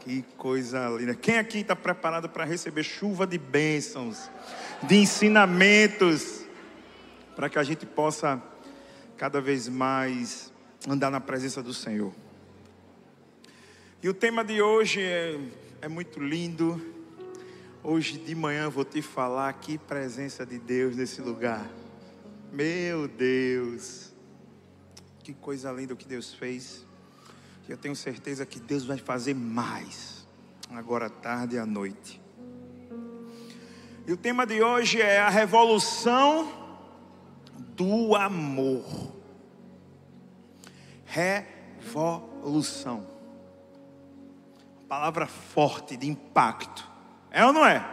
Que coisa linda. Quem aqui está preparado para receber chuva de bênçãos, de ensinamentos, para que a gente possa cada vez mais andar na presença do Senhor? E o tema de hoje é, é muito lindo. Hoje de manhã vou te falar que presença de Deus nesse lugar. Meu Deus, que coisa linda o que Deus fez. E eu tenho certeza que Deus vai fazer mais, agora à tarde e à noite. E o tema de hoje é a revolução do amor. Revolução. Palavra forte, de impacto. É ou não é?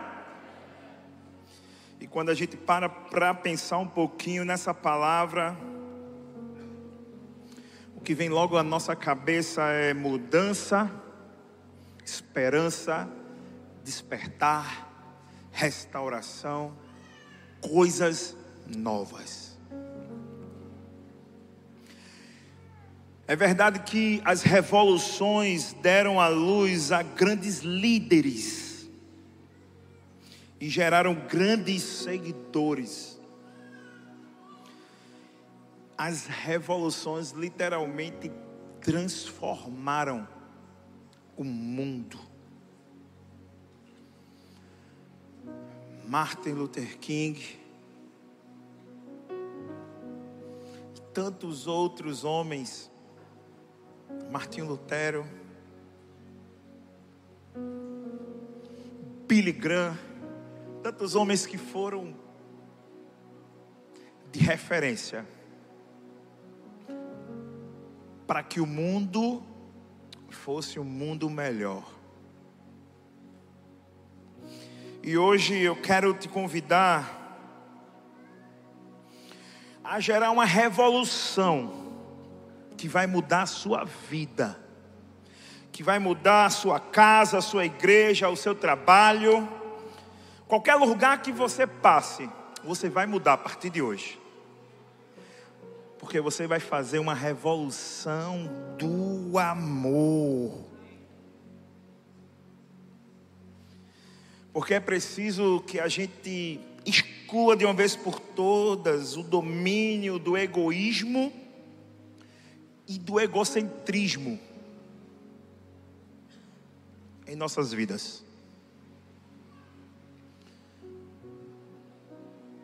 E quando a gente para para pensar um pouquinho nessa palavra, que vem logo à nossa cabeça é mudança, esperança, despertar, restauração, coisas novas. É verdade que as revoluções deram à luz a grandes líderes e geraram grandes seguidores as revoluções literalmente transformaram o mundo. Martin Luther King tantos outros homens, Martinho Lutero, Billy Graham, tantos homens que foram de referência para que o mundo fosse um mundo melhor. E hoje eu quero te convidar a gerar uma revolução que vai mudar a sua vida, que vai mudar a sua casa, a sua igreja, o seu trabalho, qualquer lugar que você passe, você vai mudar a partir de hoje porque você vai fazer uma revolução do amor. Porque é preciso que a gente exclua de uma vez por todas o domínio do egoísmo e do egocentrismo em nossas vidas.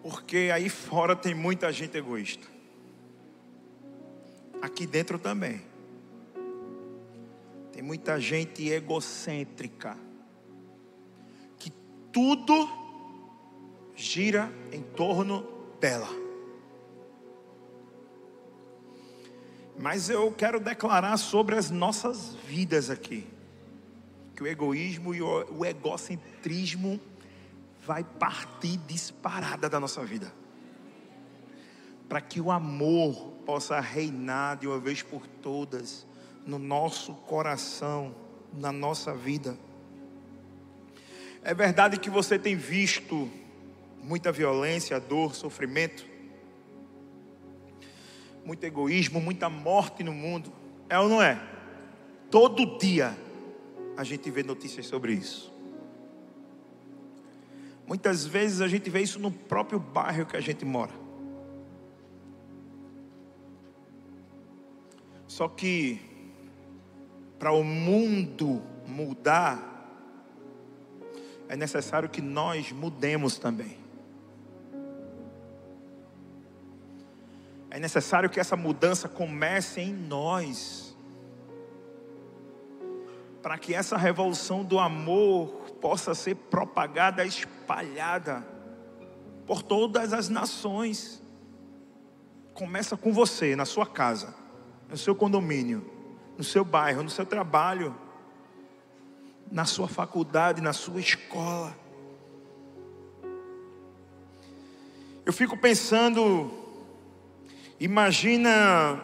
Porque aí fora tem muita gente egoísta aqui dentro também. Tem muita gente egocêntrica, que tudo gira em torno dela. Mas eu quero declarar sobre as nossas vidas aqui, que o egoísmo e o egocentrismo vai partir disparada da nossa vida. Para que o amor possa reinar de uma vez por todas no nosso coração, na nossa vida. É verdade que você tem visto muita violência, dor, sofrimento, muito egoísmo, muita morte no mundo. É ou não é? Todo dia a gente vê notícias sobre isso. Muitas vezes a gente vê isso no próprio bairro que a gente mora. Só que para o mundo mudar, é necessário que nós mudemos também. É necessário que essa mudança comece em nós. Para que essa revolução do amor possa ser propagada, espalhada por todas as nações. Começa com você, na sua casa no seu condomínio, no seu bairro, no seu trabalho, na sua faculdade, na sua escola. Eu fico pensando, imagina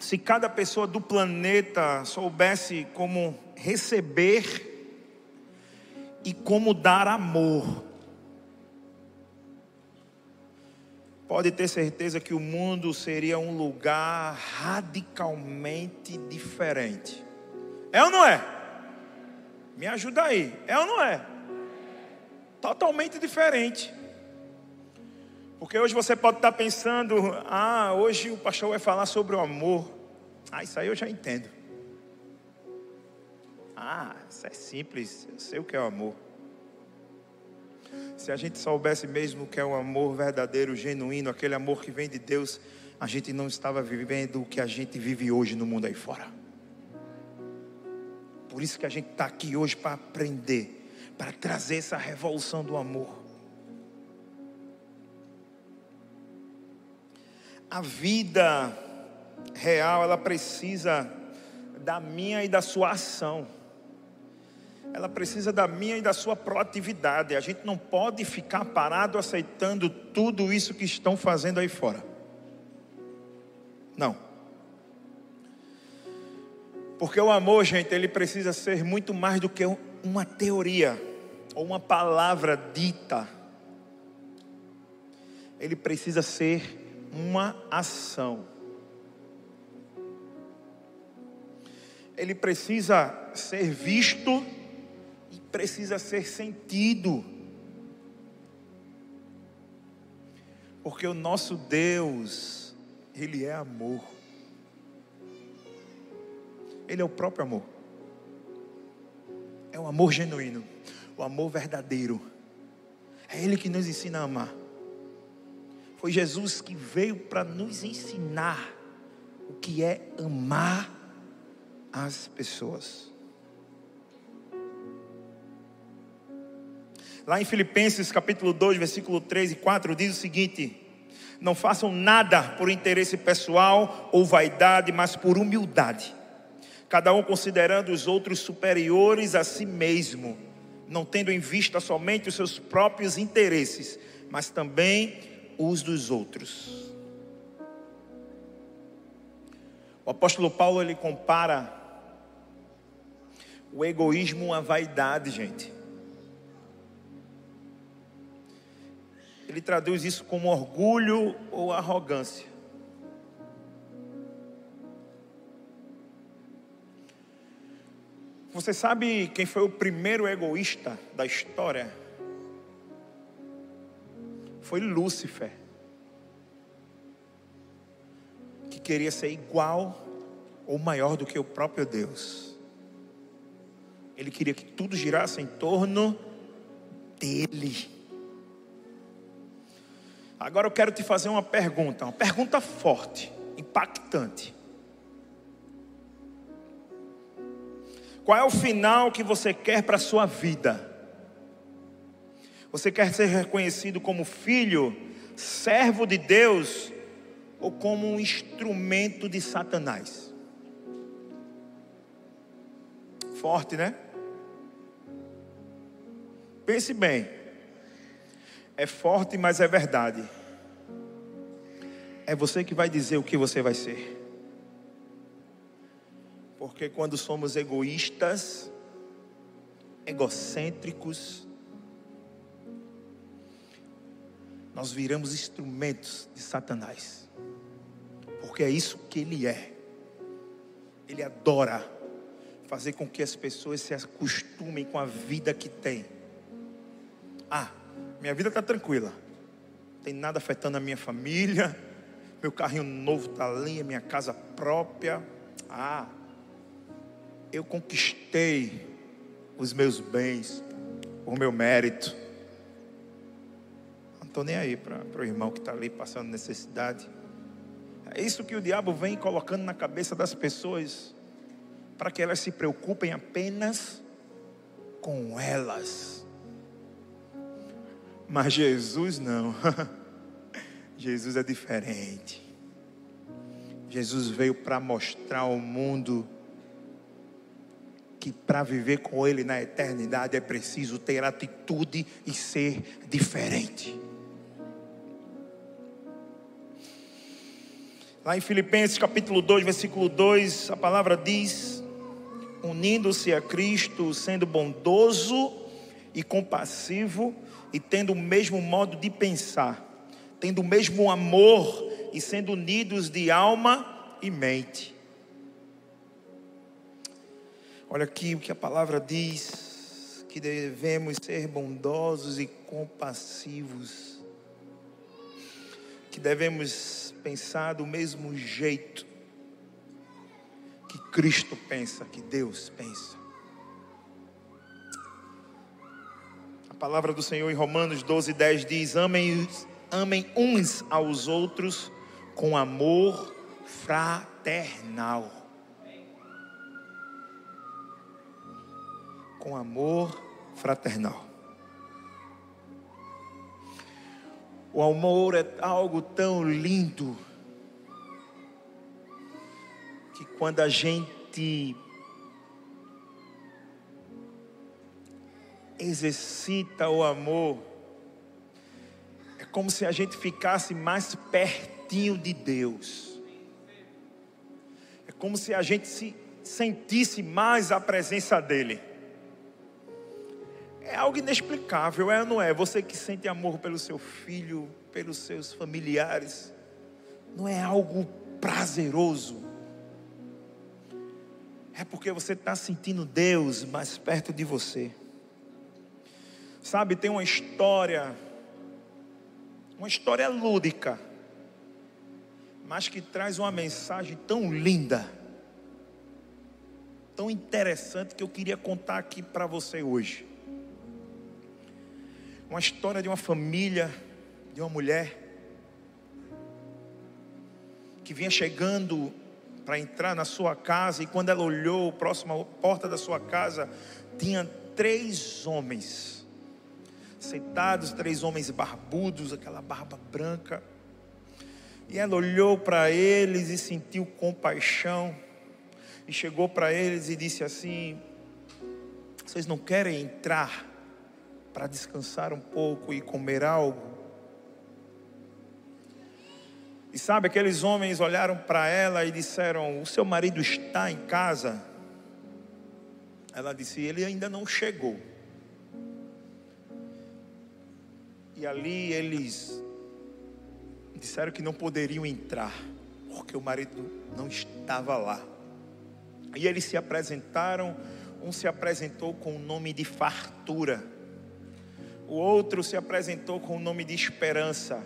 se cada pessoa do planeta soubesse como receber e como dar amor. Pode ter certeza que o mundo seria um lugar radicalmente diferente. É ou não é? Me ajuda aí. É ou não é? Totalmente diferente. Porque hoje você pode estar pensando, ah, hoje o pastor vai falar sobre o amor. Ah, isso aí eu já entendo. Ah, isso é simples, eu sei o que é o amor. Se a gente soubesse mesmo o que é o amor verdadeiro, genuíno, aquele amor que vem de Deus, a gente não estava vivendo o que a gente vive hoje no mundo aí fora. Por isso que a gente está aqui hoje para aprender, para trazer essa revolução do amor. A vida real, ela precisa da minha e da sua ação. Ela precisa da minha e da sua proatividade. A gente não pode ficar parado aceitando tudo isso que estão fazendo aí fora. Não. Porque o amor, gente, ele precisa ser muito mais do que uma teoria ou uma palavra dita. Ele precisa ser uma ação. Ele precisa ser visto precisa ser sentido. Porque o nosso Deus, ele é amor. Ele é o próprio amor. É o amor genuíno, o amor verdadeiro. É Ele que nos ensina a amar. Foi Jesus que veio para nos ensinar o que é amar as pessoas. Lá em Filipenses capítulo 2, versículo 3 e 4 diz o seguinte: não façam nada por interesse pessoal ou vaidade, mas por humildade. Cada um considerando os outros superiores a si mesmo, não tendo em vista somente os seus próprios interesses, mas também os dos outros. O apóstolo Paulo ele compara o egoísmo à vaidade, gente. Ele traduz isso como orgulho ou arrogância. Você sabe quem foi o primeiro egoísta da história? Foi Lúcifer. Que queria ser igual ou maior do que o próprio Deus. Ele queria que tudo girasse em torno dele. Agora eu quero te fazer uma pergunta, uma pergunta forte, impactante. Qual é o final que você quer para a sua vida? Você quer ser reconhecido como filho, servo de Deus ou como um instrumento de Satanás? Forte, né? Pense bem. É forte, mas é verdade. É você que vai dizer o que você vai ser. Porque quando somos egoístas, egocêntricos, nós viramos instrumentos de Satanás. Porque é isso que ele é. Ele adora fazer com que as pessoas se acostumem com a vida que tem. Ah, minha vida está tranquila. Não tem nada afetando a minha família. Meu carrinho novo está ali, minha casa própria. Ah, eu conquistei os meus bens por meu mérito. Não estou nem aí para o irmão que está ali passando necessidade. É isso que o diabo vem colocando na cabeça das pessoas, para que elas se preocupem apenas com elas. Mas Jesus não. Jesus é diferente. Jesus veio para mostrar ao mundo que para viver com Ele na eternidade é preciso ter atitude e ser diferente. Lá em Filipenses capítulo 2, versículo 2, a palavra diz: unindo-se a Cristo, sendo bondoso e compassivo, e tendo o mesmo modo de pensar, tendo o mesmo amor e sendo unidos de alma e mente. Olha aqui o que a palavra diz. que devemos ser bondosos e compassivos, que devemos pensar do mesmo jeito que Cristo pensa, que Deus pensa. A palavra do Senhor em Romanos 12, 10 diz: Amem, amem uns aos outros com amor fraternal. Com amor fraternal. O amor é algo tão lindo que quando a gente exercita o amor, é como se a gente ficasse mais pertinho de Deus. É como se a gente se sentisse mais a presença dEle. É algo inexplicável, é ou não é? Você que sente amor pelo seu filho, pelos seus familiares, não é algo prazeroso? É porque você está sentindo Deus mais perto de você. Sabe, tem uma história, uma história lúdica, mas que traz uma mensagem tão linda, tão interessante que eu queria contar aqui para você hoje. Uma história de uma família, de uma mulher, que vinha chegando para entrar na sua casa, e quando ela olhou próxima à porta da sua casa, tinha três homens sentados, três homens barbudos, aquela barba branca. E ela olhou para eles e sentiu compaixão, e chegou para eles e disse assim: Vocês não querem entrar para descansar um pouco e comer algo. E sabe, aqueles homens olharam para ela e disseram: O seu marido está em casa? Ela disse: Ele ainda não chegou. E ali eles disseram que não poderiam entrar, porque o marido não estava lá. E eles se apresentaram, um se apresentou com o nome de fartura o outro se apresentou com o nome de esperança.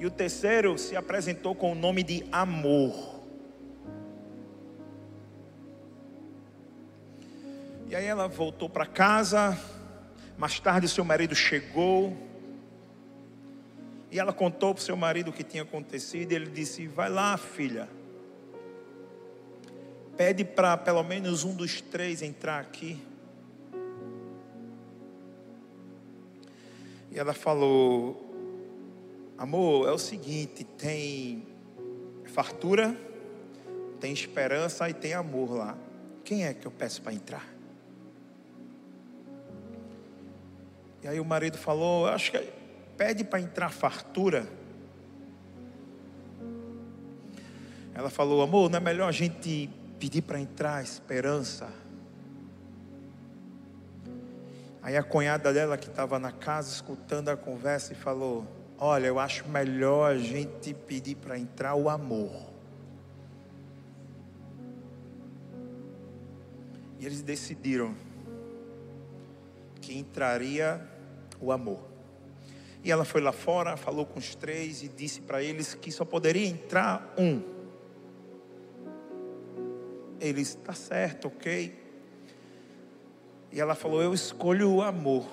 E o terceiro se apresentou com o nome de amor. E aí ela voltou para casa. Mais tarde, seu marido chegou. E ela contou para o seu marido o que tinha acontecido. E ele disse: Vai lá, filha. Pede para pelo menos um dos três entrar aqui. E ela falou: Amor, é o seguinte: tem fartura, tem esperança e tem amor lá. Quem é que eu peço para entrar? E aí o marido falou: Acho que pede para entrar fartura. Ela falou: Amor, não é melhor a gente pedir para entrar esperança? Aí a cunhada dela que estava na casa escutando a conversa e falou: Olha, eu acho melhor a gente pedir para entrar o amor. E eles decidiram que entraria o amor. E ela foi lá fora, falou com os três e disse para eles que só poderia entrar um. Eles, está certo, ok. E ela falou: Eu escolho o amor.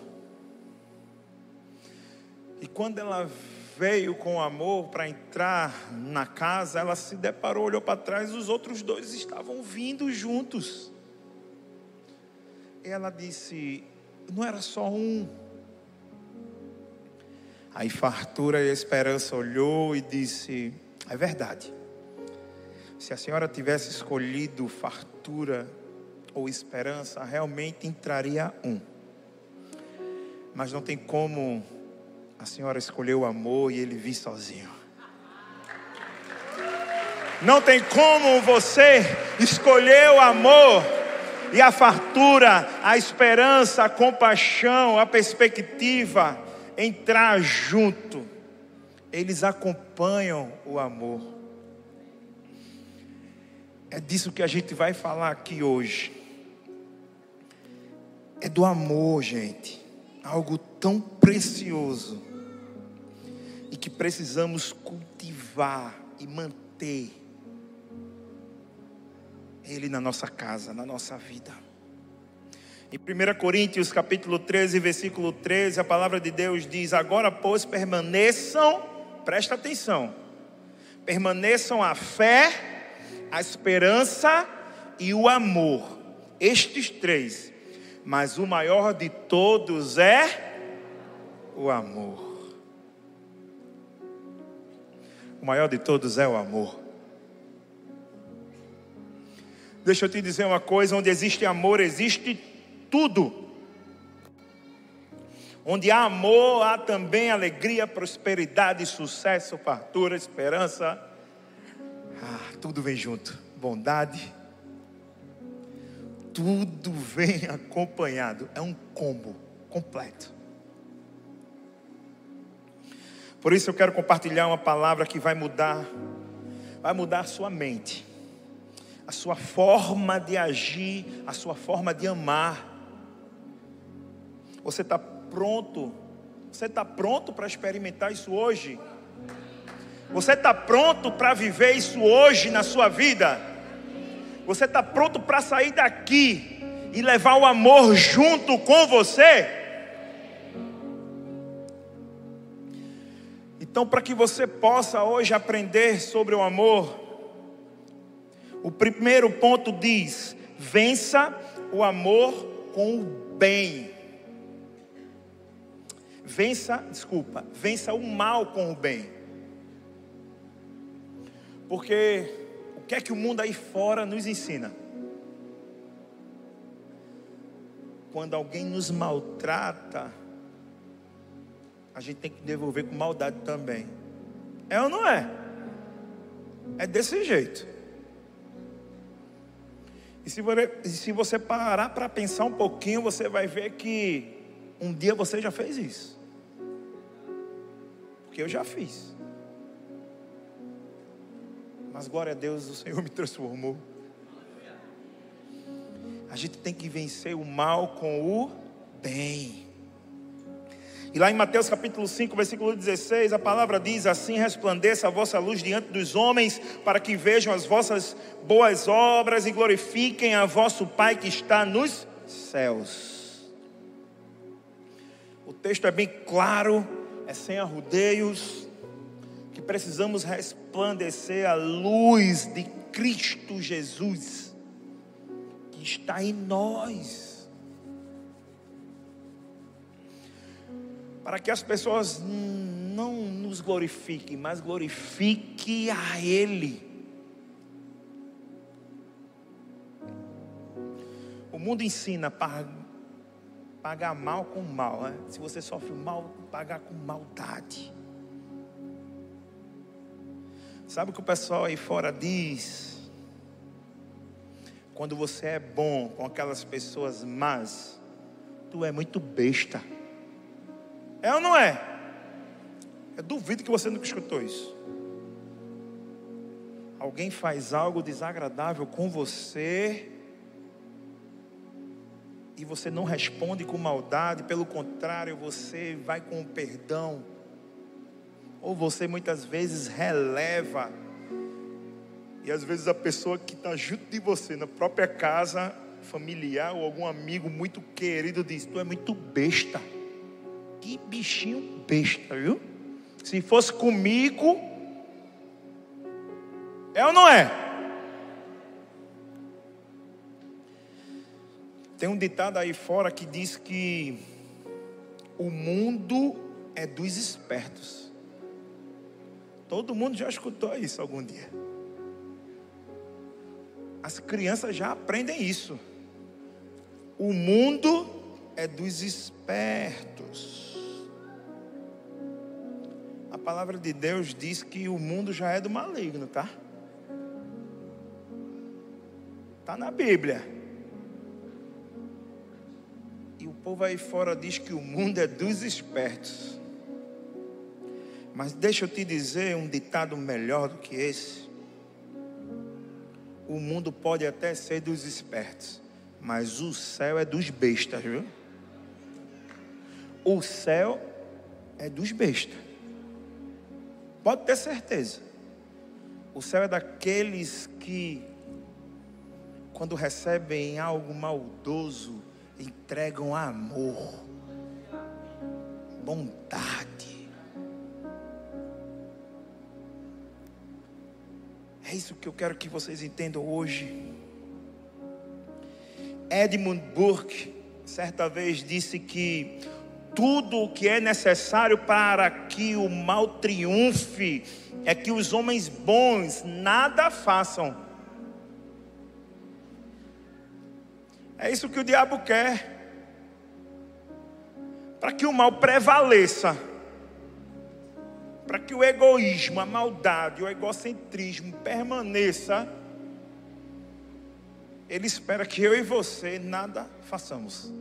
E quando ela veio com amor para entrar na casa, ela se deparou, olhou para trás, os outros dois estavam vindo juntos. Ela disse: Não era só um. Aí fartura e esperança olhou e disse: É verdade. Se a senhora tivesse escolhido fartura ou esperança, realmente entraria um. Mas não tem como a senhora escolher o amor e ele vir sozinho. Não tem como você escolher o amor e a fartura, a esperança, a compaixão, a perspectiva entrar junto. Eles acompanham o amor. É disso que a gente vai falar aqui hoje. É do amor, gente. Algo tão precioso. E que precisamos cultivar e manter ele na nossa casa, na nossa vida. Em 1 Coríntios capítulo 13, versículo 13, a palavra de Deus diz: Agora, pois, permaneçam, presta atenção, permaneçam a fé, a esperança e o amor, estes três, mas o maior de todos é o amor. O maior de todos é o amor. Deixa eu te dizer uma coisa: onde existe amor, existe tudo. Onde há amor, há também alegria, prosperidade, sucesso, fartura, esperança. Ah, tudo vem junto. Bondade. Tudo vem acompanhado. É um combo completo. Por isso eu quero compartilhar uma palavra que vai mudar, vai mudar a sua mente, a sua forma de agir, a sua forma de amar. Você está pronto? Você está pronto para experimentar isso hoje? Você está pronto para viver isso hoje na sua vida? Você está pronto para sair daqui e levar o amor junto com você? Então, para que você possa hoje aprender sobre o amor, o primeiro ponto diz: vença o amor com o bem. Vença, desculpa, vença o mal com o bem. Porque o que é que o mundo aí fora nos ensina? Quando alguém nos maltrata, a gente tem que devolver com maldade também. É ou não é? É desse jeito. E se você, parar para pensar um pouquinho, você vai ver que um dia você já fez isso porque eu já fiz. Mas glória a Deus, o Senhor me transformou. A gente tem que vencer o mal com o bem. E lá em Mateus capítulo 5, versículo 16, a palavra diz: Assim resplandeça a vossa luz diante dos homens, para que vejam as vossas boas obras e glorifiquem a vosso Pai que está nos céus. O texto é bem claro é sem arrudeios, que precisamos resplandecer a luz de Cristo Jesus, que está em nós. Para que as pessoas não nos glorifiquem, mas glorifiquem a Ele. O mundo ensina para pagar mal com mal. Né? Se você sofre mal, pagar com maldade. Sabe o que o pessoal aí fora diz? Quando você é bom com aquelas pessoas más, tu é muito besta. É ou não é? Eu duvido que você nunca escutou isso. Alguém faz algo desagradável com você, e você não responde com maldade, pelo contrário, você vai com perdão, ou você muitas vezes releva, e às vezes a pessoa que está junto de você, na própria casa, familiar ou algum amigo muito querido, diz: Tu é muito besta, que bichinho besta, viu? Se fosse comigo, é ou não é? Tem um ditado aí fora que diz que o mundo é dos espertos. Todo mundo já escutou isso algum dia. As crianças já aprendem isso. O mundo é dos espertos. A palavra de Deus diz que o mundo já é do maligno, tá? Está na Bíblia. E o povo aí fora diz que o mundo é dos espertos. Mas deixa eu te dizer um ditado melhor do que esse. O mundo pode até ser dos espertos, mas o céu é dos bestas, viu? O céu é dos bestas. Pode ter certeza. O céu é daqueles que, quando recebem algo maldoso, entregam amor, bondade. É isso que eu quero que vocês entendam hoje. Edmund Burke, certa vez, disse que tudo o que é necessário para que o mal triunfe é que os homens bons nada façam. É isso que o diabo quer. Para que o mal prevaleça. Para que o egoísmo, a maldade, o egocentrismo permaneça. Ele espera que eu e você nada façamos.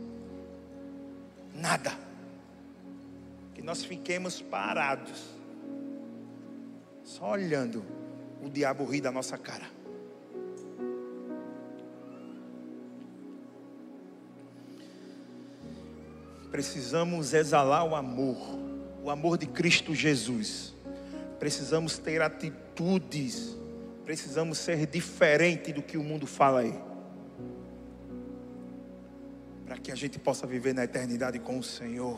Nada que nós fiquemos parados, só olhando o diabo rir da nossa cara. Precisamos exalar o amor, o amor de Cristo Jesus. Precisamos ter atitudes, precisamos ser diferente do que o mundo fala aí. Para que a gente possa viver na eternidade com o Senhor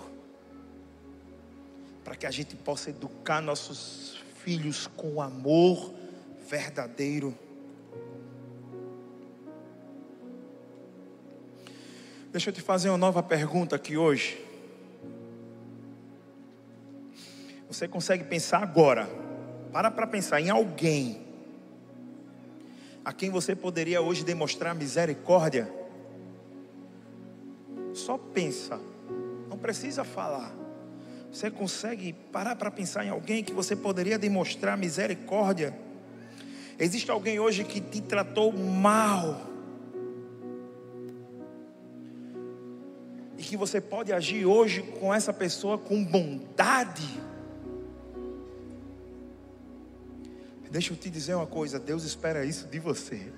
para que a gente possa educar nossos filhos com amor verdadeiro. Deixa eu te fazer uma nova pergunta aqui hoje. Você consegue pensar agora? Para para pensar em alguém a quem você poderia hoje demonstrar misericórdia. Só pensa, não precisa falar. Você consegue parar para pensar em alguém que você poderia demonstrar misericórdia? Existe alguém hoje que te tratou mal? Que você pode agir hoje com essa pessoa com bondade? Deixa eu te dizer uma coisa: Deus espera isso de você.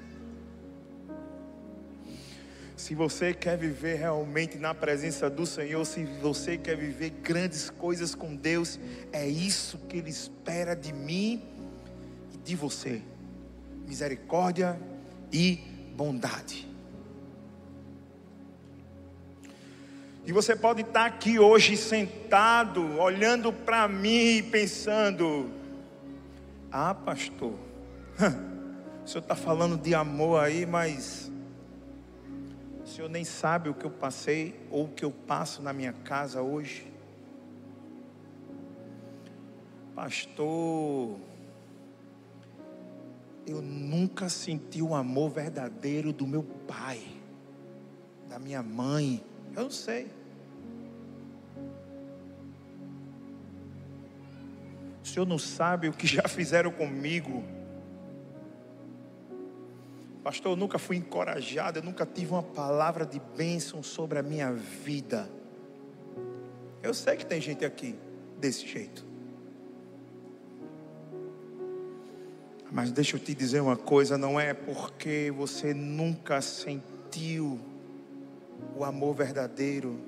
Se você quer viver realmente na presença do Senhor, se você quer viver grandes coisas com Deus, é isso que Ele espera de mim e de você: misericórdia e bondade. E você pode estar aqui hoje sentado, olhando para mim e pensando: Ah, pastor, o senhor está falando de amor aí, mas o Senhor nem sabe o que eu passei ou o que eu passo na minha casa hoje. Pastor, eu nunca senti o amor verdadeiro do meu pai, da minha mãe. Eu não sei. O Senhor não sabe o que já fizeram comigo. Pastor, eu nunca fui encorajado, eu nunca tive uma palavra de bênção sobre a minha vida. Eu sei que tem gente aqui desse jeito. Mas deixa eu te dizer uma coisa: não é porque você nunca sentiu o amor verdadeiro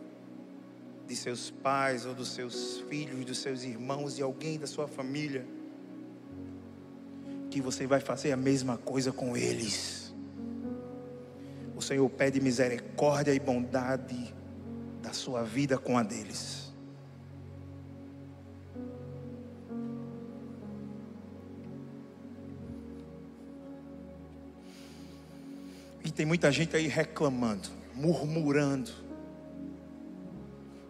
de seus pais ou dos seus filhos, dos seus irmãos, de alguém da sua família, que você vai fazer a mesma coisa com eles. O Senhor pede misericórdia e bondade da sua vida com a deles. Tem muita gente aí reclamando, murmurando.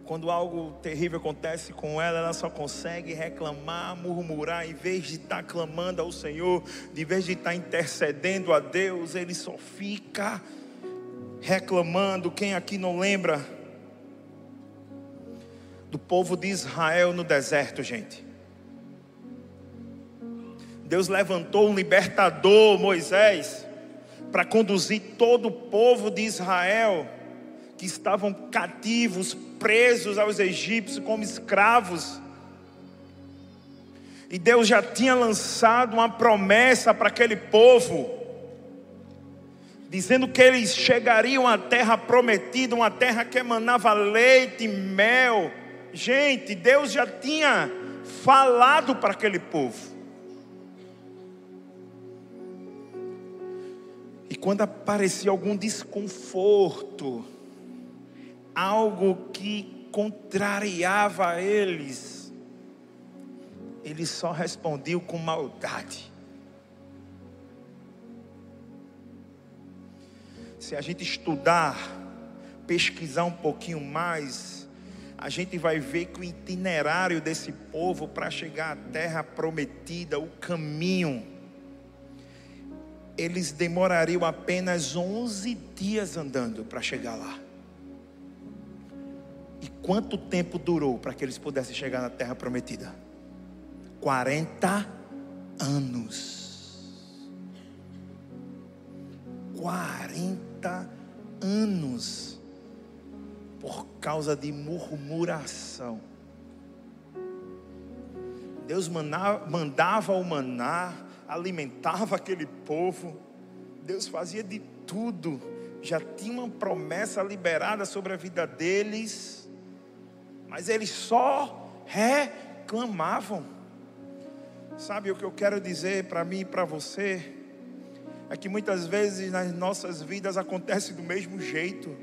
Quando algo terrível acontece com ela, ela só consegue reclamar, murmurar, em vez de estar clamando ao Senhor, de vez de estar intercedendo a Deus, ele só fica reclamando. Quem aqui não lembra do povo de Israel no deserto, gente? Deus levantou um libertador, Moisés, para conduzir todo o povo de Israel que estavam cativos, presos aos egípcios como escravos. E Deus já tinha lançado uma promessa para aquele povo dizendo que eles chegariam à terra prometida, uma terra que emanava leite e mel, Gente, Deus já tinha falado para aquele povo. Quando aparecia algum desconforto, algo que contrariava eles, eles só respondiam com maldade. Se a gente estudar, pesquisar um pouquinho mais, a gente vai ver que o itinerário desse povo para chegar à terra prometida, o caminho, eles demorariam apenas 11 dias andando para chegar lá. E quanto tempo durou para que eles pudessem chegar na terra prometida? 40 anos. 40 anos por causa de murmuração. Deus mandava o maná, alimentava aquele povo, Deus fazia de tudo, já tinha uma promessa liberada sobre a vida deles, mas eles só reclamavam. Sabe o que eu quero dizer para mim e para você? é que muitas vezes nas nossas vidas acontece do mesmo jeito.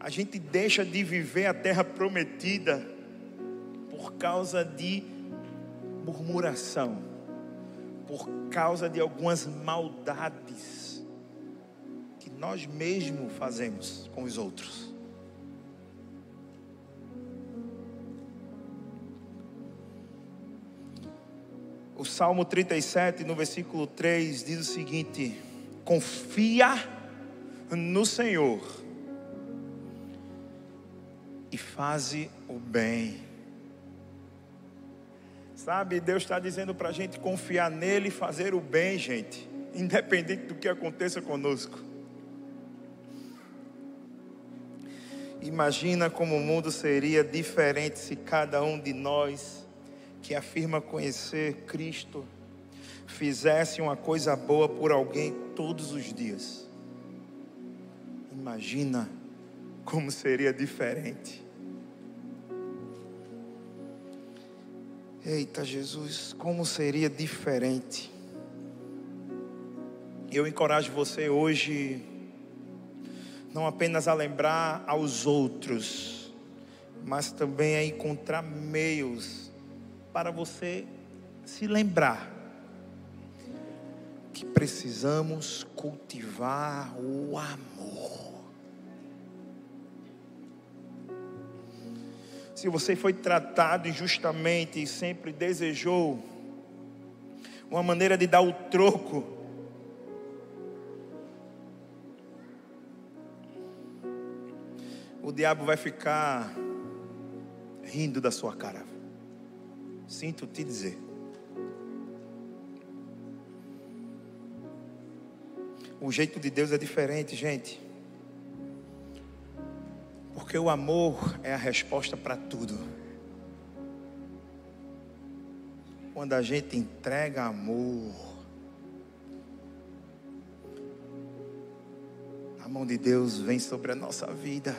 A gente deixa de viver a terra prometida por causa de murmuração, por causa de algumas maldades que nós mesmos fazemos com os outros. O Salmo 37, no versículo 3, diz o seguinte: Confia no Senhor e faze o bem. Sabe, Deus está dizendo para a gente confiar nele e fazer o bem, gente, independente do que aconteça conosco. Imagina como o mundo seria diferente se cada um de nós que afirma conhecer Cristo fizesse uma coisa boa por alguém todos os dias. Imagina como seria diferente. Eita Jesus, como seria diferente. Eu encorajo você hoje, não apenas a lembrar aos outros, mas também a encontrar meios para você se lembrar que precisamos cultivar o amor. Se você foi tratado injustamente e sempre desejou uma maneira de dar o troco, o diabo vai ficar rindo da sua cara. Sinto te dizer. O jeito de Deus é diferente, gente. Porque o amor é a resposta para tudo. Quando a gente entrega amor, a mão de Deus vem sobre a nossa vida.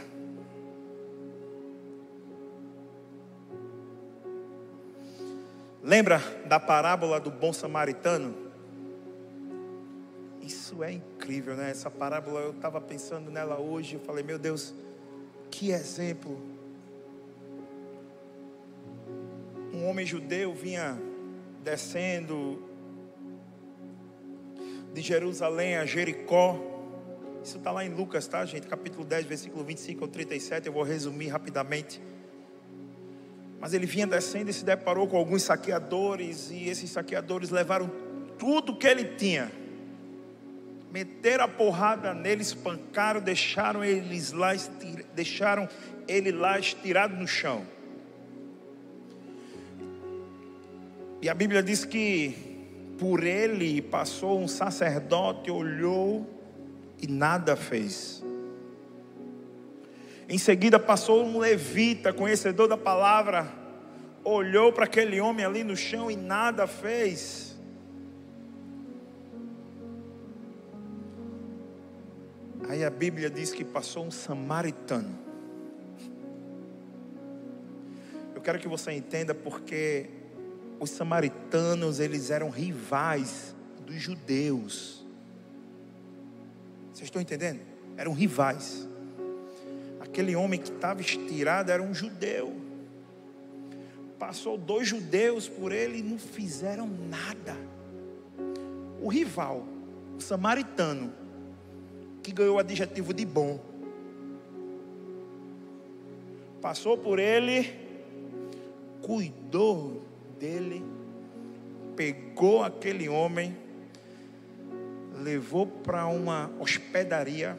Lembra da parábola do bom samaritano? Isso é incrível, né? Essa parábola, eu estava pensando nela hoje, eu falei, meu Deus, que exemplo. Um homem judeu vinha descendo de Jerusalém a Jericó. Isso está lá em Lucas, tá, gente? Capítulo 10, versículo 25 ao 37. Eu vou resumir rapidamente. Mas ele vinha descendo e se deparou com alguns saqueadores, e esses saqueadores levaram tudo que ele tinha. Meteram a porrada nele, espancaram, deixaram eles lá, deixaram ele lá estirado no chão. E a Bíblia diz que por ele passou um sacerdote, olhou e nada fez. Em seguida passou um levita, conhecedor da palavra, olhou para aquele homem ali no chão e nada fez. Aí a Bíblia diz que passou um samaritano. quero que você entenda porque os samaritanos, eles eram rivais dos judeus. Vocês estão entendendo? Eram rivais. Aquele homem que estava estirado era um judeu. Passou dois judeus por ele e não fizeram nada. O rival, o samaritano, que ganhou o adjetivo de bom, passou por ele, cuidou dele, pegou aquele homem, levou para uma hospedaria,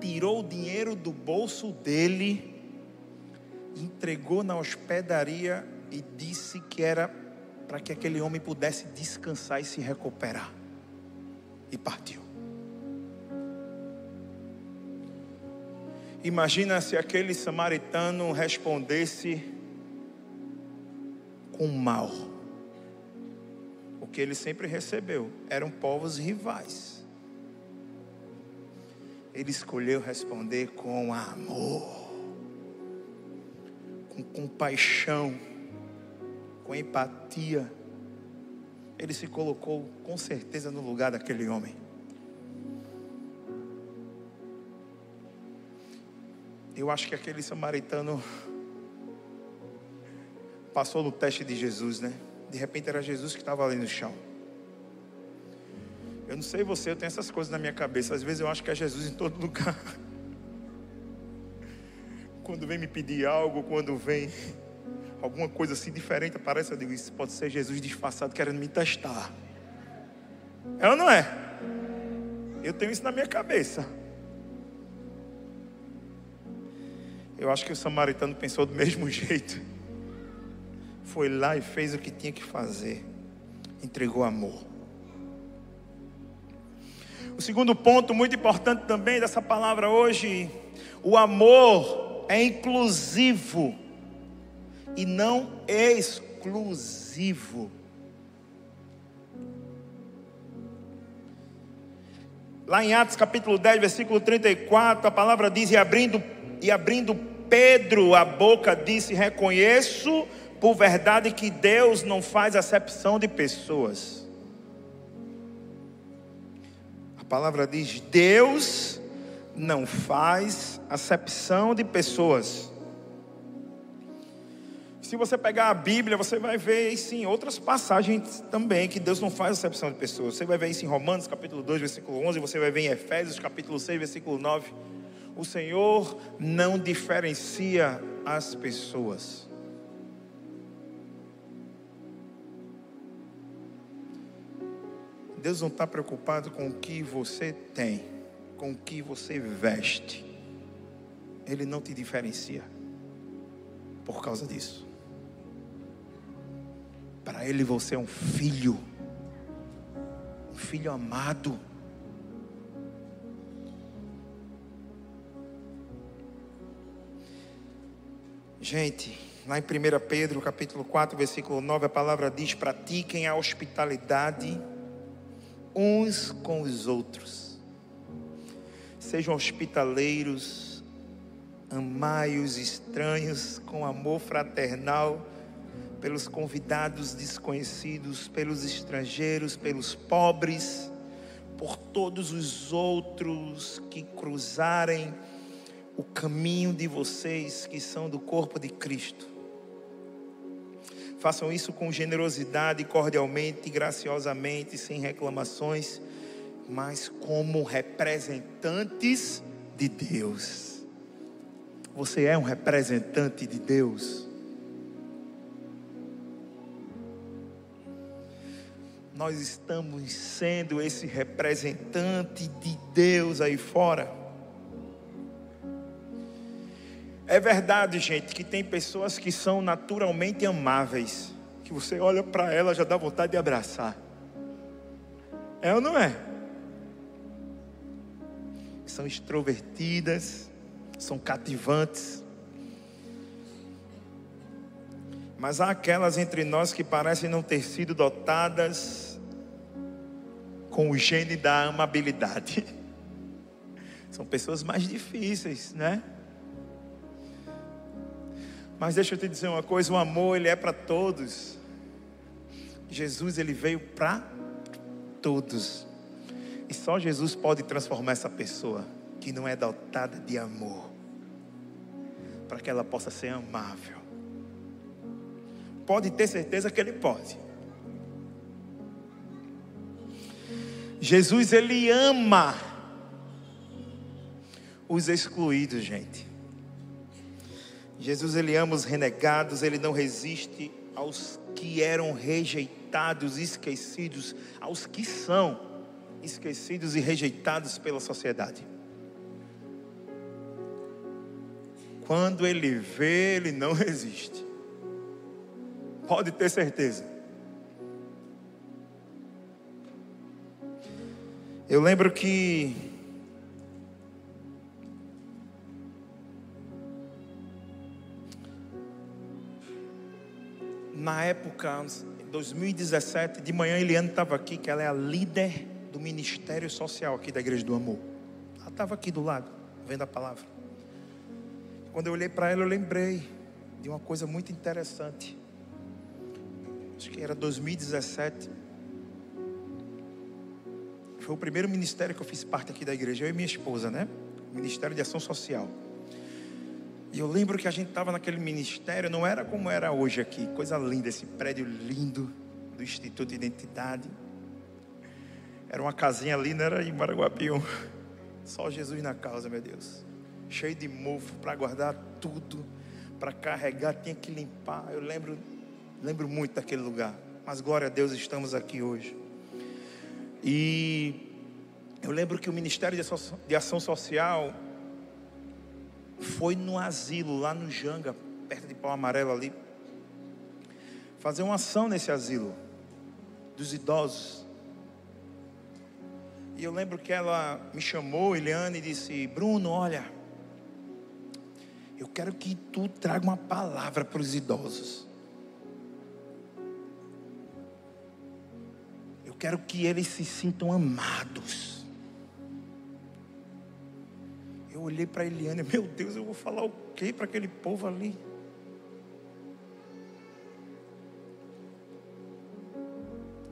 tirou o dinheiro do bolso dele, entregou na hospedaria e disse que era para que aquele homem pudesse descansar e se recuperar. E partiu. Imagina se aquele samaritano respondesse com mal. O que ele sempre recebeu eram povos rivais. Ele escolheu responder com amor, com compaixão, com empatia. Ele se colocou com certeza no lugar daquele homem. Eu acho que aquele samaritano passou no teste de Jesus, né? De repente era Jesus que estava ali no chão. Eu não sei você, eu tenho essas coisas na minha cabeça. Às vezes eu acho que é Jesus em todo lugar. Quando vem me pedir algo, quando vem alguma coisa assim diferente aparece, eu digo, isso pode ser Jesus disfarçado querendo me testar. É ou não é? Eu tenho isso na minha cabeça. Eu acho que o samaritano pensou do mesmo jeito. Foi lá e fez o que tinha que fazer. Entregou amor. O segundo ponto muito importante também dessa palavra hoje, o amor é inclusivo e não exclusivo. Lá em Atos capítulo 10, versículo 34, a palavra diz: E abrindo, e abrindo Pedro a boca, disse: Reconheço por verdade que Deus não faz acepção de pessoas. A palavra diz: Deus não faz acepção de pessoas. Se você pegar a Bíblia, você vai ver isso em outras passagens também, que Deus não faz acepção de pessoas. Você vai ver isso em Romanos capítulo 2, versículo 11, você vai ver em Efésios capítulo 6, versículo 9. O Senhor não diferencia as pessoas. Deus não está preocupado com o que você tem, com o que você veste. Ele não te diferencia por causa disso. Para ele você é um filho, um filho amado. Gente, lá em 1 Pedro, capítulo 4, versículo 9, a palavra diz: pratiquem a hospitalidade uns com os outros. Sejam hospitaleiros, amai os estranhos com amor fraternal pelos convidados desconhecidos, pelos estrangeiros, pelos pobres, por todos os outros que cruzarem o caminho de vocês que são do corpo de Cristo. Façam isso com generosidade, cordialmente, graciosamente, sem reclamações, mas como representantes de Deus. Você é um representante de Deus. nós estamos sendo esse representante de Deus aí fora. É verdade, gente, que tem pessoas que são naturalmente amáveis, que você olha para ela já dá vontade de abraçar. É ou não é? São extrovertidas, são cativantes. Mas há aquelas entre nós que parecem não ter sido dotadas com o gene da amabilidade. São pessoas mais difíceis, né? Mas deixa eu te dizer uma coisa, o amor ele é para todos. Jesus ele veio para todos. E só Jesus pode transformar essa pessoa que não é dotada de amor, para que ela possa ser amável. Pode ter certeza que ele pode. Jesus ele ama os excluídos, gente. Jesus ele ama os renegados, ele não resiste aos que eram rejeitados, esquecidos, aos que são esquecidos e rejeitados pela sociedade. Quando ele vê, ele não resiste. Pode ter certeza. Eu lembro que na época, em 2017, de manhã Eliane estava aqui, que ela é a líder do Ministério Social aqui da Igreja do Amor. Ela estava aqui do lado, vendo a palavra. Quando eu olhei para ela, eu lembrei de uma coisa muito interessante. Acho que era 2017. Foi o primeiro ministério que eu fiz parte aqui da igreja, eu e minha esposa, né? Ministério de Ação Social. E eu lembro que a gente estava naquele ministério, não era como era hoje aqui, coisa linda, esse prédio lindo do Instituto de Identidade. Era uma casinha ali, não era em Maraguapião. Só Jesus na causa, meu Deus. Cheio de mofo para guardar tudo, para carregar, tinha que limpar. Eu lembro, lembro muito daquele lugar. Mas glória a Deus, estamos aqui hoje. E eu lembro que o Ministério de Ação Social foi no asilo, lá no Janga, perto de Pau Amarelo ali, fazer uma ação nesse asilo dos idosos. E eu lembro que ela me chamou, Eliane, e disse: Bruno, olha, eu quero que tu traga uma palavra para os idosos. Eu quero que eles se sintam amados. Eu olhei para Eliane, meu Deus, eu vou falar o que para aquele povo ali?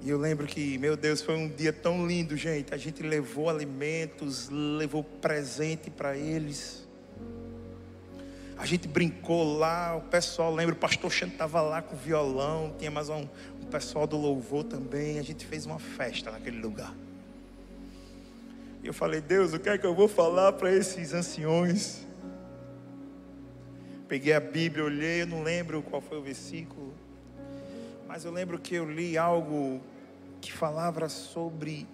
E eu lembro que, meu Deus, foi um dia tão lindo, gente. A gente levou alimentos, levou presente para eles. A gente brincou lá, o pessoal, lembra, o pastor Xande estava lá com violão, tinha mais um, um pessoal do louvor também. A gente fez uma festa naquele lugar. E eu falei, Deus, o que é que eu vou falar para esses anciões? Peguei a Bíblia, olhei, eu não lembro qual foi o versículo, mas eu lembro que eu li algo que falava sobre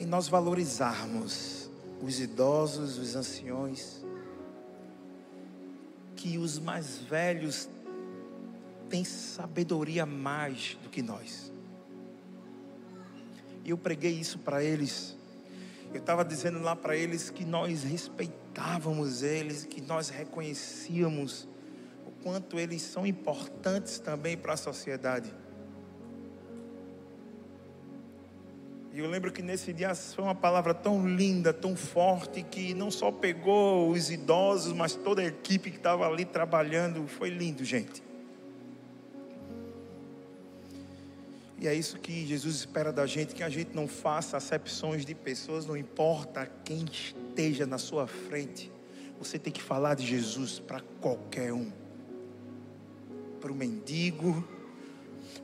em nós valorizarmos os idosos, os anciões, que os mais velhos têm sabedoria mais do que nós. E eu preguei isso para eles. Eu estava dizendo lá para eles que nós respeitávamos eles, que nós reconhecíamos o quanto eles são importantes também para a sociedade. E eu lembro que nesse dia foi uma palavra tão linda, tão forte, que não só pegou os idosos, mas toda a equipe que estava ali trabalhando. Foi lindo, gente. E é isso que Jesus espera da gente, que a gente não faça acepções de pessoas, não importa quem esteja na sua frente. Você tem que falar de Jesus para qualquer um. Para o mendigo,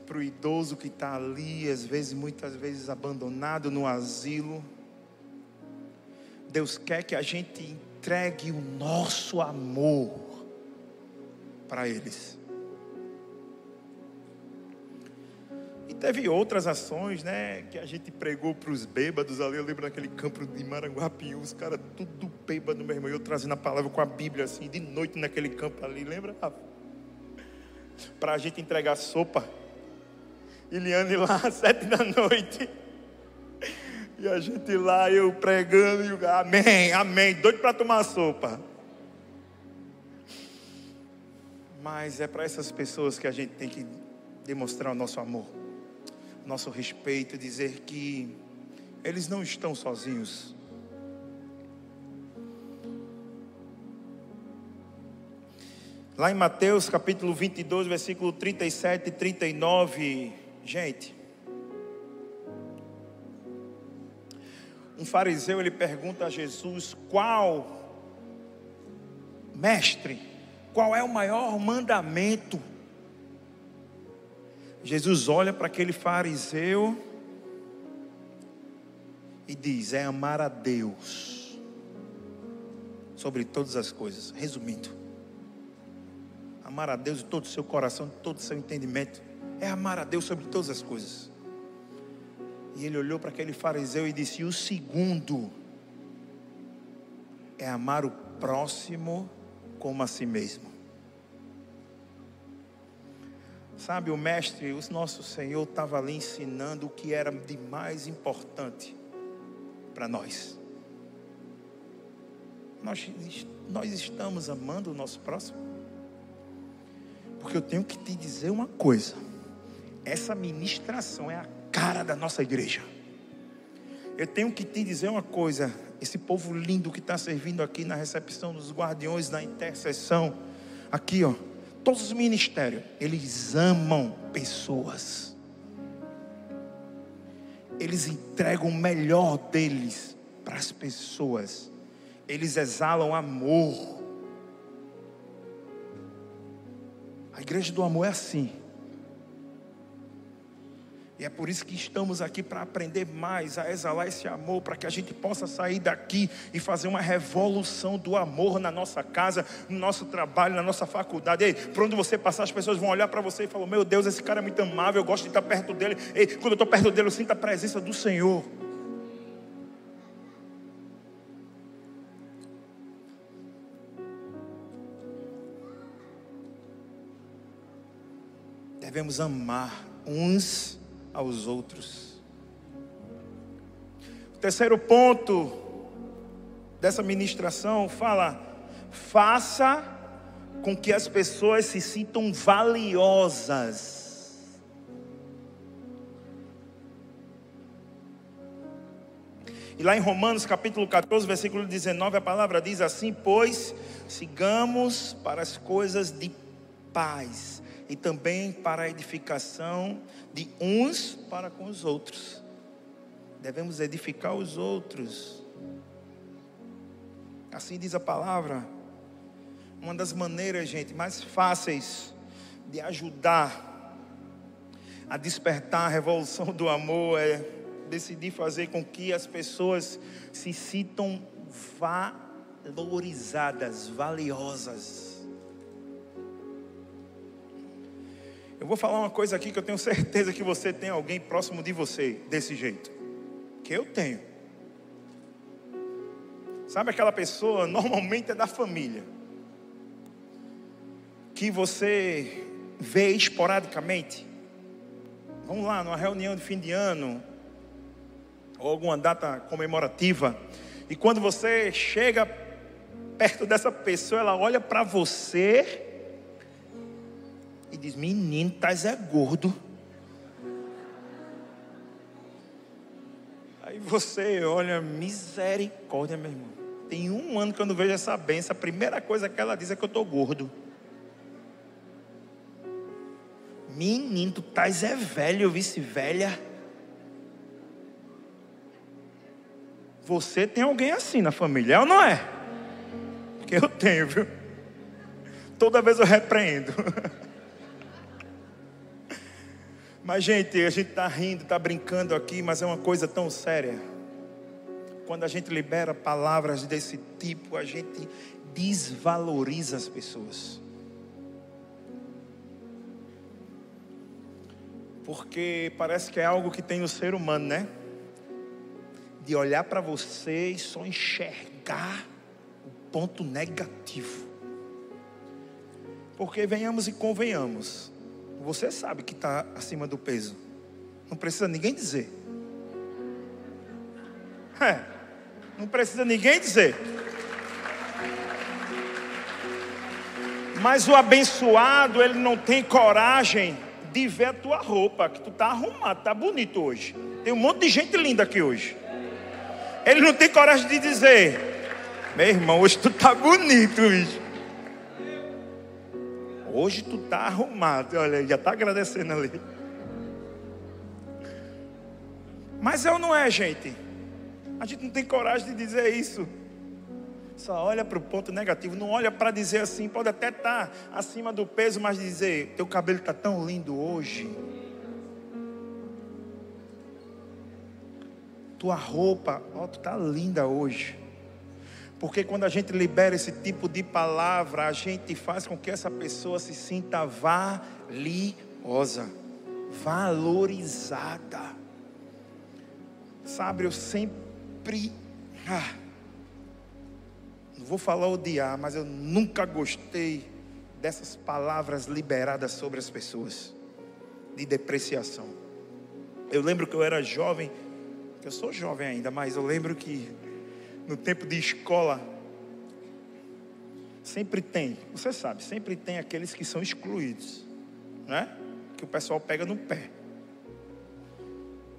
para o idoso que está ali, às vezes, muitas vezes abandonado no asilo. Deus quer que a gente entregue o nosso amor para eles. Teve outras ações, né, que a gente pregou para os bêbados ali. Eu lembro naquele campo de Maranguapiú, os caras tudo bêbado, meu irmão. Eu trazendo a palavra com a Bíblia assim, de noite naquele campo ali, lembra? Para a gente entregar sopa Iliane lá às sete da noite. E a gente lá, eu pregando, e eu, amém, amém, doido para tomar sopa. Mas é para essas pessoas que a gente tem que demonstrar o nosso amor, nosso respeito, dizer que eles não estão sozinhos. Lá em Mateus capítulo 22, versículo 37 e 39, gente. Um fariseu ele pergunta a Jesus: "Qual mestre, qual é o maior mandamento?" Jesus olha para aquele fariseu e diz: "É amar a Deus sobre todas as coisas." Resumindo, amar a Deus de todo o seu coração, de todo o seu entendimento, é amar a Deus sobre todas as coisas. E ele olhou para aquele fariseu e disse: e o segundo é amar o próximo como a si mesmo. Sabe, o mestre, o nosso Senhor estava ali ensinando o que era de mais importante para nós. nós. Nós estamos amando o nosso próximo. Porque eu tenho que te dizer uma coisa: essa ministração é a cara da nossa igreja. Eu tenho que te dizer uma coisa: esse povo lindo que está servindo aqui na recepção dos guardiões, na intercessão, aqui ó, todos os ministérios, eles amam pessoas. Eles entregam o melhor deles para as pessoas. Eles exalam amor. A igreja do amor é assim. E é por isso que estamos aqui para aprender mais a exalar esse amor, para que a gente possa sair daqui e fazer uma revolução do amor na nossa casa, no nosso trabalho, na nossa faculdade. Ei, por onde você passar, as pessoas vão olhar para você e falar: Meu Deus, esse cara é muito amável, eu gosto de estar perto dele. Ei, quando eu estou perto dele, eu sinto a presença do Senhor. devemos amar uns aos outros. O terceiro ponto dessa ministração fala: faça com que as pessoas se sintam valiosas. E lá em Romanos capítulo 14, versículo 19, a palavra diz assim: Pois sigamos para as coisas de paz e também para a edificação de uns para com os outros. Devemos edificar os outros. Assim diz a palavra. Uma das maneiras, gente, mais fáceis de ajudar a despertar a revolução do amor é decidir fazer com que as pessoas se sintam valorizadas, valiosas. Vou falar uma coisa aqui que eu tenho certeza que você tem alguém próximo de você desse jeito. Que eu tenho. Sabe aquela pessoa, normalmente é da família, que você vê esporadicamente. Vamos lá, numa reunião de fim de ano, ou alguma data comemorativa, e quando você chega perto dessa pessoa, ela olha para você e diz: Menino, estás é gordo. Aí você olha, misericórdia, meu irmão. Tem um ano que eu não vejo essa benção. A primeira coisa que ela diz é que eu estou gordo. Menino, tu estás é velho, vice-velha. Você tem alguém assim na família, é ou não é? Porque eu tenho, viu? Toda vez eu repreendo. Mas, gente, a gente está rindo, está brincando aqui, mas é uma coisa tão séria. Quando a gente libera palavras desse tipo, a gente desvaloriza as pessoas. Porque parece que é algo que tem no ser humano, né? De olhar para você e só enxergar o ponto negativo. Porque venhamos e convenhamos, você sabe que está acima do peso. Não precisa ninguém dizer. É, não precisa ninguém dizer. Mas o abençoado, ele não tem coragem de ver a tua roupa, que tu tá arrumado, tá bonito hoje. Tem um monte de gente linda aqui hoje. Ele não tem coragem de dizer: "Meu irmão, hoje tu tá bonito hoje". Hoje tu tá arrumado. Olha, já tá agradecendo ali. Mas eu não é, gente. A gente não tem coragem de dizer isso. Só olha para o ponto negativo, não olha para dizer assim, pode até estar tá acima do peso, mas dizer, teu cabelo está tão lindo hoje. Tua roupa, ó, tu está linda hoje. Porque quando a gente libera esse tipo de palavra, a gente faz com que essa pessoa se sinta valiosa, valorizada. Sabe, eu sempre. Ah, não vou falar odiar, mas eu nunca gostei dessas palavras liberadas sobre as pessoas, de depreciação. Eu lembro que eu era jovem, eu sou jovem ainda, mas eu lembro que no tempo de escola, sempre tem, você sabe, sempre tem aqueles que são excluídos, né? Que o pessoal pega no pé.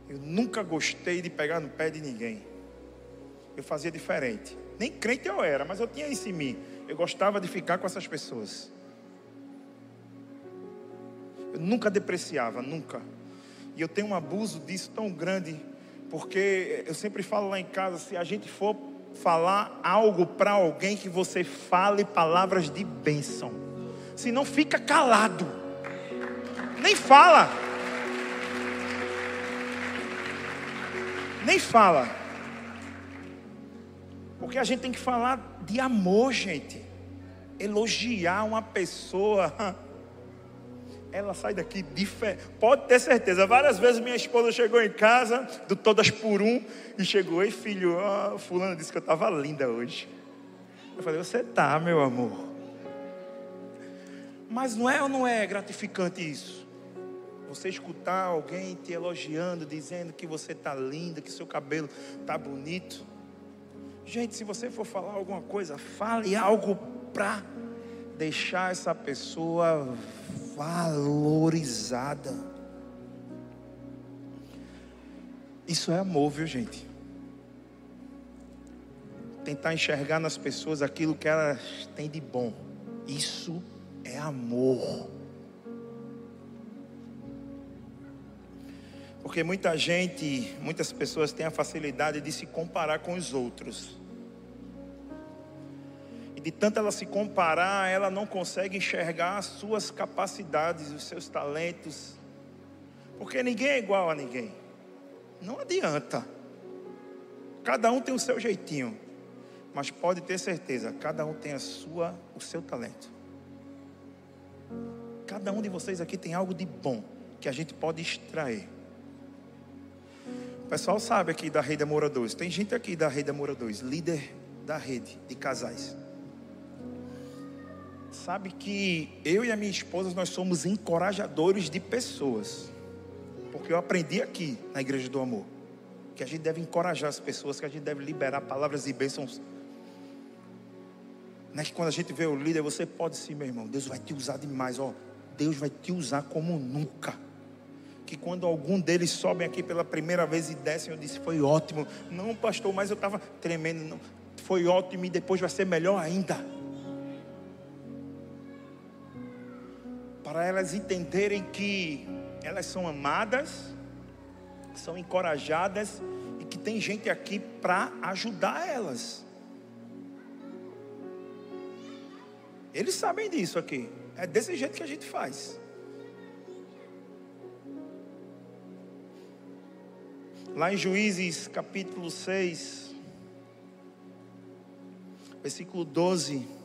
Eu nunca gostei de pegar no pé de ninguém. Eu fazia diferente. Nem crente eu era, mas eu tinha isso em mim. Eu gostava de ficar com essas pessoas. Eu nunca depreciava, nunca. E eu tenho um abuso disso tão grande, porque eu sempre falo lá em casa: se a gente for falar algo para alguém, que você fale palavras de bênção. Se não, fica calado. Nem fala. Nem fala. Porque a gente tem que falar de amor, gente. Elogiar uma pessoa. Ela sai daqui diferente. Pode ter certeza. Várias vezes minha esposa chegou em casa, do todas por um, e chegou, ei filho, fulano disse que eu estava linda hoje. Eu falei, você tá, meu amor. Mas não é ou não é gratificante isso? Você escutar alguém te elogiando, dizendo que você está linda, que seu cabelo está bonito. Gente, se você for falar alguma coisa, fale algo para deixar essa pessoa valorizada. Isso é amor, viu, gente? Tentar enxergar nas pessoas aquilo que elas têm de bom. Isso é amor. Porque muita gente, muitas pessoas têm a facilidade de se comparar com os outros. E de tanto ela se comparar, ela não consegue enxergar as suas capacidades, os seus talentos. Porque ninguém é igual a ninguém. Não adianta. Cada um tem o seu jeitinho. Mas pode ter certeza, cada um tem a sua, o seu talento. Cada um de vocês aqui tem algo de bom que a gente pode extrair. O pessoal sabe aqui da Rede Amor 2. Tem gente aqui da Rede Amor 2, líder da rede de casais. Sabe que eu e a minha esposa nós somos encorajadores de pessoas. Porque eu aprendi aqui na Igreja do Amor que a gente deve encorajar as pessoas, que a gente deve liberar palavras e bênçãos. Né? Que quando a gente vê o líder, você pode sim, meu irmão. Deus vai te usar demais, ó. Deus vai te usar como nunca. Que quando algum deles sobem aqui pela primeira vez e descem, eu disse, foi ótimo. Não, pastor, mas eu estava tremendo. Não. Foi ótimo e depois vai ser melhor ainda. Para elas entenderem que elas são amadas, são encorajadas e que tem gente aqui para ajudar elas. Eles sabem disso aqui. É desse jeito que a gente faz. Lá em Juízes capítulo 6, versículo 12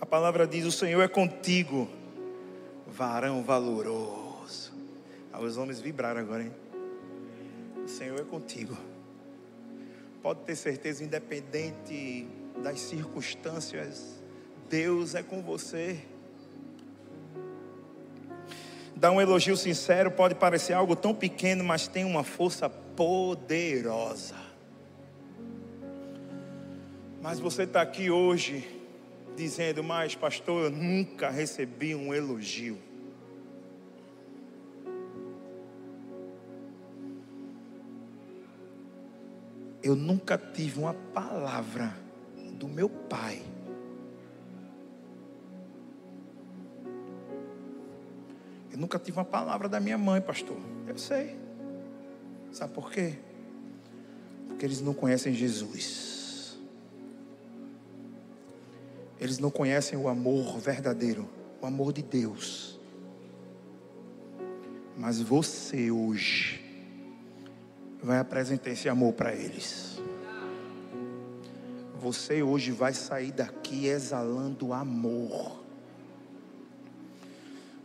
a palavra diz: O Senhor é contigo, varão valoroso. Ah, os homens vibraram agora, hein? O Senhor é contigo. Pode ter certeza, independente das circunstâncias, Deus é com você. Dar um elogio sincero pode parecer algo tão pequeno, mas tem uma força poderosa. Mas você está aqui hoje dizendo: Mas, pastor, eu nunca recebi um elogio. Eu nunca tive uma palavra do meu pai. Eu nunca tive uma palavra da minha mãe, pastor. Eu sei. Sabe por quê? Porque eles não conhecem Jesus. Eles não conhecem o amor verdadeiro, o amor de Deus. Mas você hoje vai apresentar esse amor para eles. Você hoje vai sair daqui exalando amor.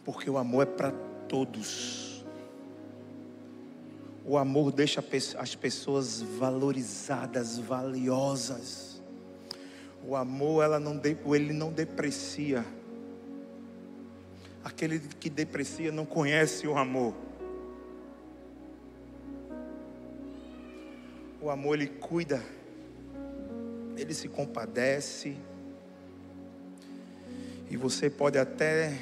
Porque o amor é para todos. O amor deixa as pessoas valorizadas, valiosas. O amor, ela não, ele não deprecia. Aquele que deprecia não conhece o amor. O amor, ele cuida ele se compadece. E você pode até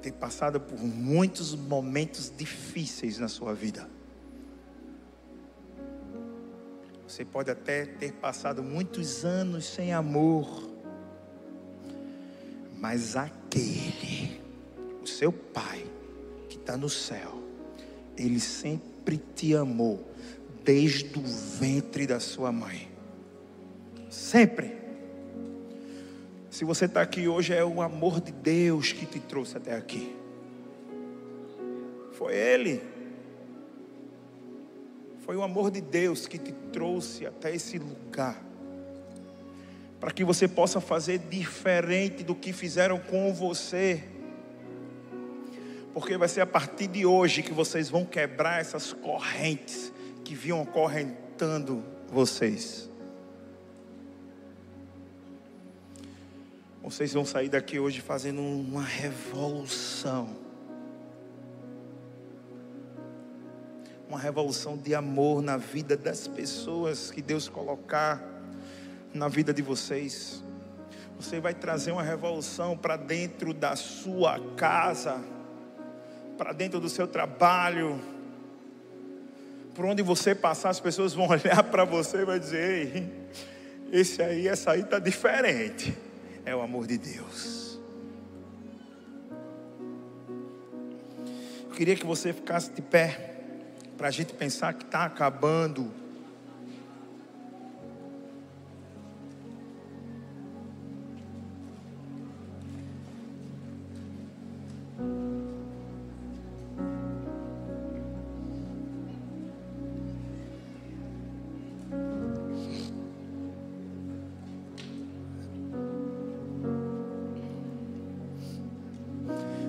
ter passado por muitos momentos difíceis na sua vida. Você pode até ter passado muitos anos sem amor. Mas aquele, o seu Pai, que está no céu, Ele sempre te amou desde o ventre da sua mãe. Sempre. Se você está aqui hoje, é o amor de Deus que te trouxe até aqui. Foi Ele. Foi o amor de Deus que te trouxe até esse lugar. Para que você possa fazer diferente do que fizeram com você. Porque vai ser a partir de hoje que vocês vão quebrar essas correntes que vinham acorrentando vocês. Vocês vão sair daqui hoje fazendo uma revolução. Uma revolução de amor na vida das pessoas que Deus colocar na vida de vocês. Você vai trazer uma revolução para dentro da sua casa, para dentro do seu trabalho, por onde você passar, as pessoas vão olhar para você e vai dizer: Ei, esse aí, essa aí está diferente. É o amor de Deus. Eu queria que você ficasse de pé, para a gente pensar que está acabando.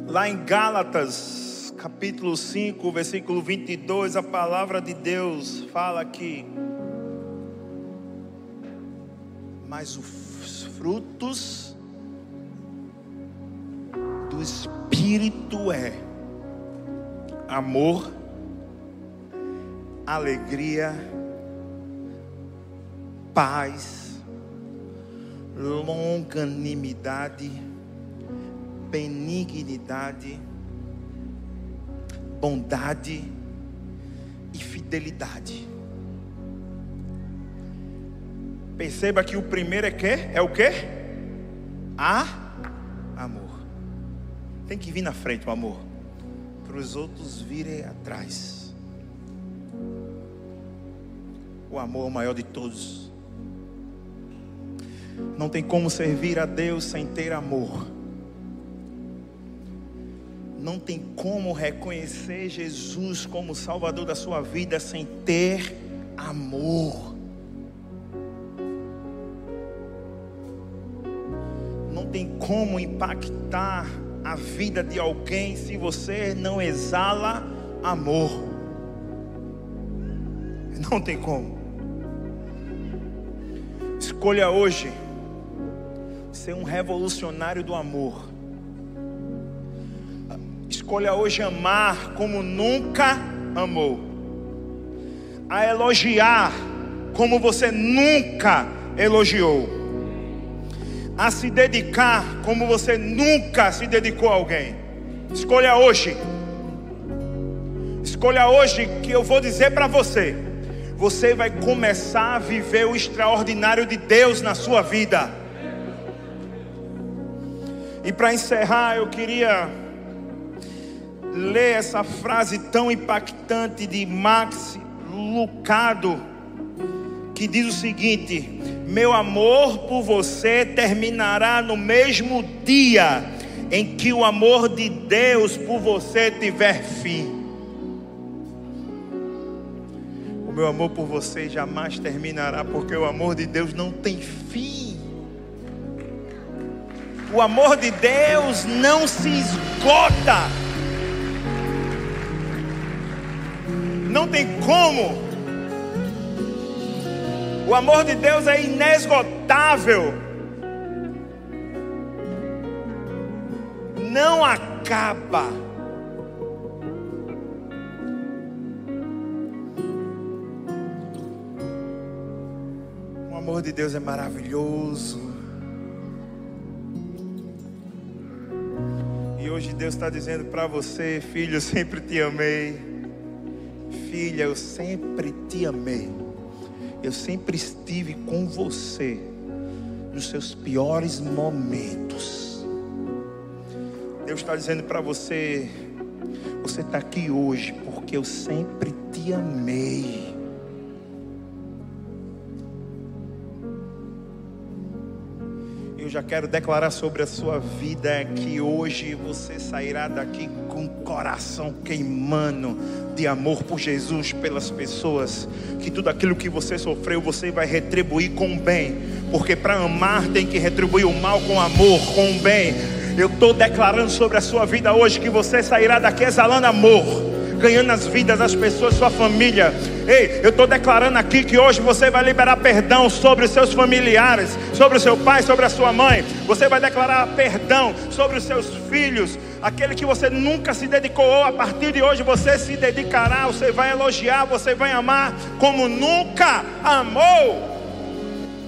Lá em Gálatas, capítulo 5, versículo 22, a palavra de Deus fala que mas os frutos do Espírito é amor, alegria, paz, longanimidade, benignidade, bondade e fidelidade. Perceba que o primeiro é que é o que? A amor. Tem que vir na frente o amor, para os outros virem atrás. O amor é o maior de todos. Não tem como servir a Deus sem ter amor não tem como reconhecer Jesus como Salvador da sua vida sem ter amor. Não tem como impactar a vida de alguém se você não exala amor. Não tem como. Escolha hoje ser um revolucionário do amor Escolha hoje amar como nunca amou. A elogiar como você nunca elogiou. A se dedicar como você nunca se dedicou a alguém. Escolha hoje. Escolha hoje que eu vou dizer para você. Você vai começar a viver o extraordinário de Deus na sua vida. E para encerrar, eu queria ler essa frase tão impactante de Max Lucado, que diz o seguinte: Meu amor por você terminará no mesmo dia em que o amor de Deus por você tiver fim. O meu amor por você jamais terminará, porque o amor de Deus não tem fim. O amor de Deus não se esgota. Não tem como. O amor de Deus é inesgotável. Não acaba. O amor de Deus é maravilhoso. hoje Deus está dizendo para você, filho, sempre te amei. Filha, eu sempre te amei. Eu sempre estive com você nos seus piores momentos. Deus está dizendo para você, você está aqui hoje porque eu sempre te amei. Já quero declarar sobre a sua vida que hoje você sairá daqui com o coração queimando de amor por Jesus, pelas pessoas, que tudo aquilo que você sofreu, você vai retribuir com bem, porque para amar tem que retribuir o mal com amor, com o bem. Eu estou declarando sobre a sua vida hoje que você sairá daqui exalando amor ganhando as vidas das pessoas, sua família. Ei, eu estou declarando aqui que hoje você vai liberar perdão sobre os seus familiares, sobre o seu pai, sobre a sua mãe. Você vai declarar perdão sobre os seus filhos, aquele que você nunca se dedicou. A partir de hoje você se dedicará, você vai elogiar, você vai amar como nunca amou.